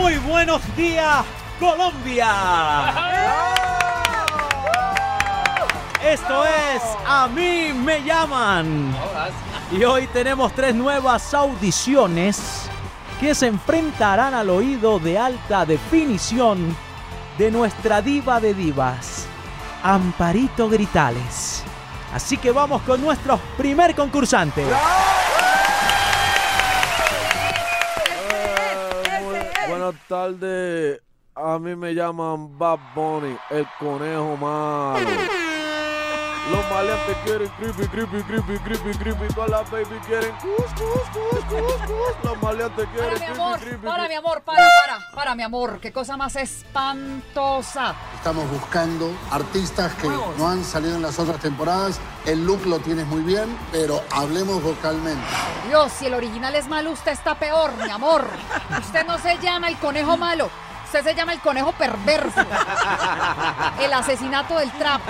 Muy buenos días, Colombia. Esto es A mí me llaman. Y hoy tenemos tres nuevas audiciones que se enfrentarán al oído de alta definición de nuestra diva de divas, Amparito Gritales. Así que vamos con nuestro primer concursante. Tardes. A mí me llaman Bad Bunny, el conejo malo. Los maleantes quieren creepy, creepy, creepy, creepy, creepy. Todas las baby quieren cus, cus, cus, cus, cus. Los maleantes quieren Para mi creepy, amor, creepy, para creepy. mi amor, para, para, para mi amor. Qué cosa más espantosa. Estamos buscando artistas que no han salido en las otras temporadas. El look lo tienes muy bien, pero hablemos vocalmente. Dios, si el original es malo, usted está peor, mi amor. Usted no se llama el conejo malo. Usted se llama el conejo perverso. El asesinato del trap.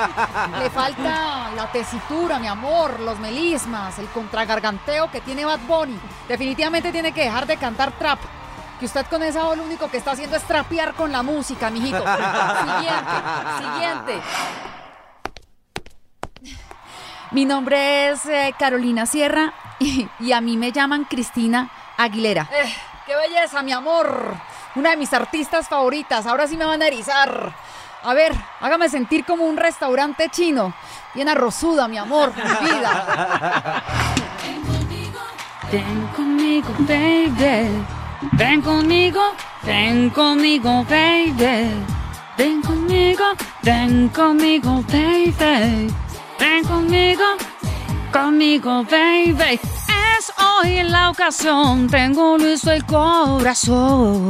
Le falta la tesitura, mi amor, los melismas, el contragarganteo que tiene Bad Bunny. Definitivamente tiene que dejar de cantar trap. Que usted con esa voz lo único que está haciendo es trapear con la música, mijito. Siguiente, siguiente. Mi nombre es eh, Carolina Sierra y, a mí me llaman Cristina Aguilera. Eh, ¡Qué belleza, mi amor! Una de mis artistas favoritas. Ahora sí me van a erizar. A ver, hágame sentir como un restaurante chino. Bien arrozuda, mi amor, mi vida. Ven conmigo, baby. Ven conmigo, ven conmigo, baby. Ven conmigo, ven conmigo, baby. Ven conmigo, conmigo, baby. Es hoy la ocasión, tengo listo el corazón.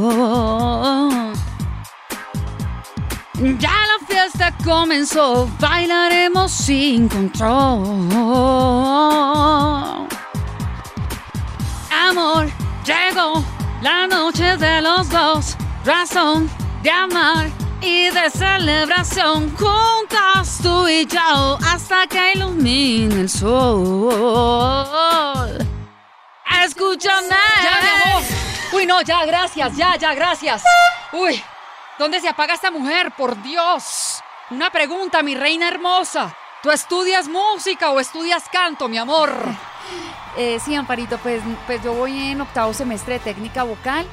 Ya la fiesta comenzó, bailaremos sin control. Amor, llegó la noche de los dos, razón de amar y de celebración juntas tú y yo hasta que ilumine el sol. Escúchame. ¡Ya, mi amor! Uy, no, ya, gracias, ya, ya, gracias. Uy, ¿dónde se apaga esta mujer? Por Dios. Una pregunta, mi reina hermosa. ¿Tú estudias música o estudias canto, mi amor? Eh, sí, Amparito, pues, pues yo voy en octavo semestre de técnica vocal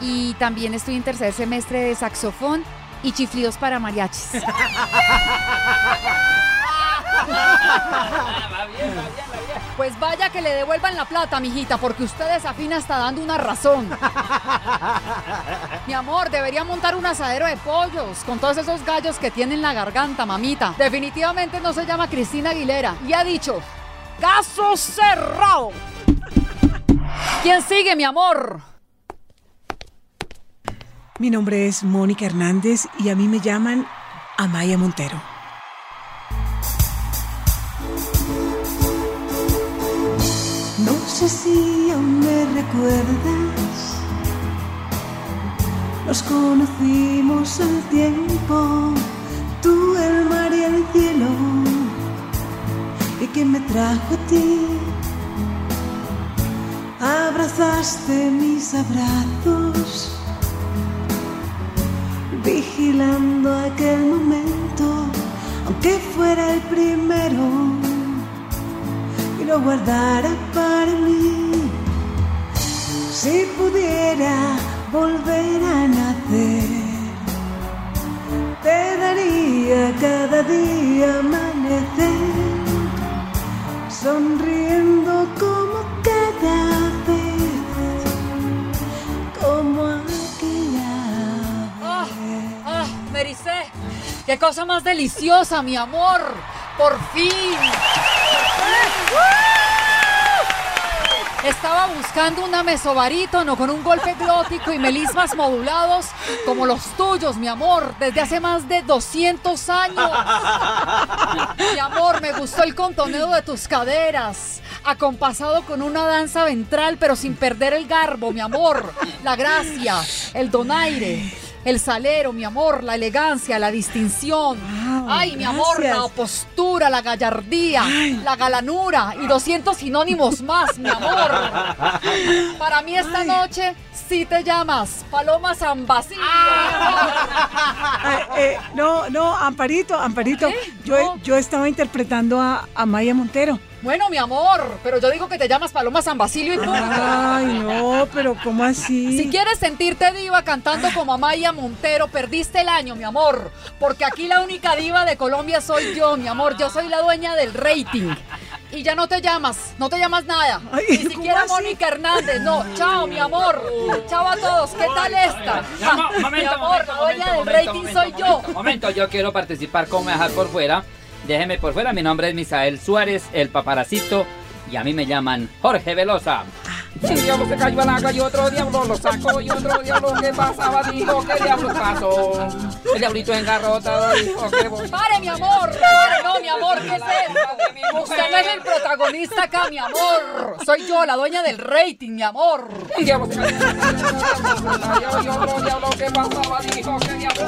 y también estoy en tercer semestre de saxofón y chiflidos para mariachis. Pues vaya que le devuelvan la plata, mijita, porque usted desafina está dando una razón. Mi amor, debería montar un asadero de pollos con todos esos gallos que tiene en la garganta, mamita. Definitivamente no se llama Cristina Aguilera. Y ha dicho, caso cerrado. ¿Quién sigue, mi amor? Mi nombre es Mónica Hernández y a mí me llaman Amaya Montero. Sé si aún me recuerdas. Nos conocimos al tiempo, tú, el mar y el cielo. ¿Y quién me trajo a ti? Abrazaste mis abrazos, vigilando aquel momento, aunque fuera el primero lo guardara para mí. Si pudiera volver a nacer, te daría cada día amanecer, sonriendo como cada vez, como aquella ¡Ah! ¡Ah! Me ericé. ¡Qué cosa más deliciosa, mi amor! ¡Por fin! Estaba buscando una mesobarítono con un golpe glótico y melismas modulados como los tuyos, mi amor, desde hace más de 200 años. Mi amor, me gustó el contoneo de tus caderas, acompasado con una danza ventral, pero sin perder el garbo, mi amor, la gracia, el donaire. El salero, mi amor, la elegancia, la distinción. Ay, mi amor, la postura, la gallardía, la galanura y 200 sinónimos más, mi amor. Para mí esta noche sí te llamas Paloma San Basilio. Eh, eh, no, no, Amparito, Amparito. Yo, No. yo estaba interpretando a, a Maya Montero. Bueno, mi amor, pero yo digo que te llamas Paloma San Basilio y punto. Ay, no, pero ¿cómo así? Si quieres sentirte diva cantando como Amaya Montero, perdiste el año, mi amor. Porque aquí la única diva de Colombia soy yo, mi amor. Yo soy la dueña del rating. Y ya no te llamas, no te llamas nada. Ay, Ni ¿cómo siquiera? Mónica Hernández. No, chao, mi amor. Chao a todos. ¿Qué tal esta? Ya, mo- mi amor, momento, la dueña momento, del momento, rating momento, soy yo. momento, Momento, yo quiero participar como dejar por fuera. Déjeme por fuera, mi nombre es Misael Suárez, el paparacito, y a mí me llaman Jorge Velosa. Un diablo se cayó al agua y otro diablo lo sacó y otro diablo que pasaba dijo que diablo pasó. El diablito engarrotado dijo que voy. Pare, mi amor. Pare, no, mi amor. ¿Qué es eso? Usted no es el protagonista acá, mi amor. Soy yo, la dueña del rating, mi amor. Un diablo se cayó y otro diablo que pasaba dijo que diablo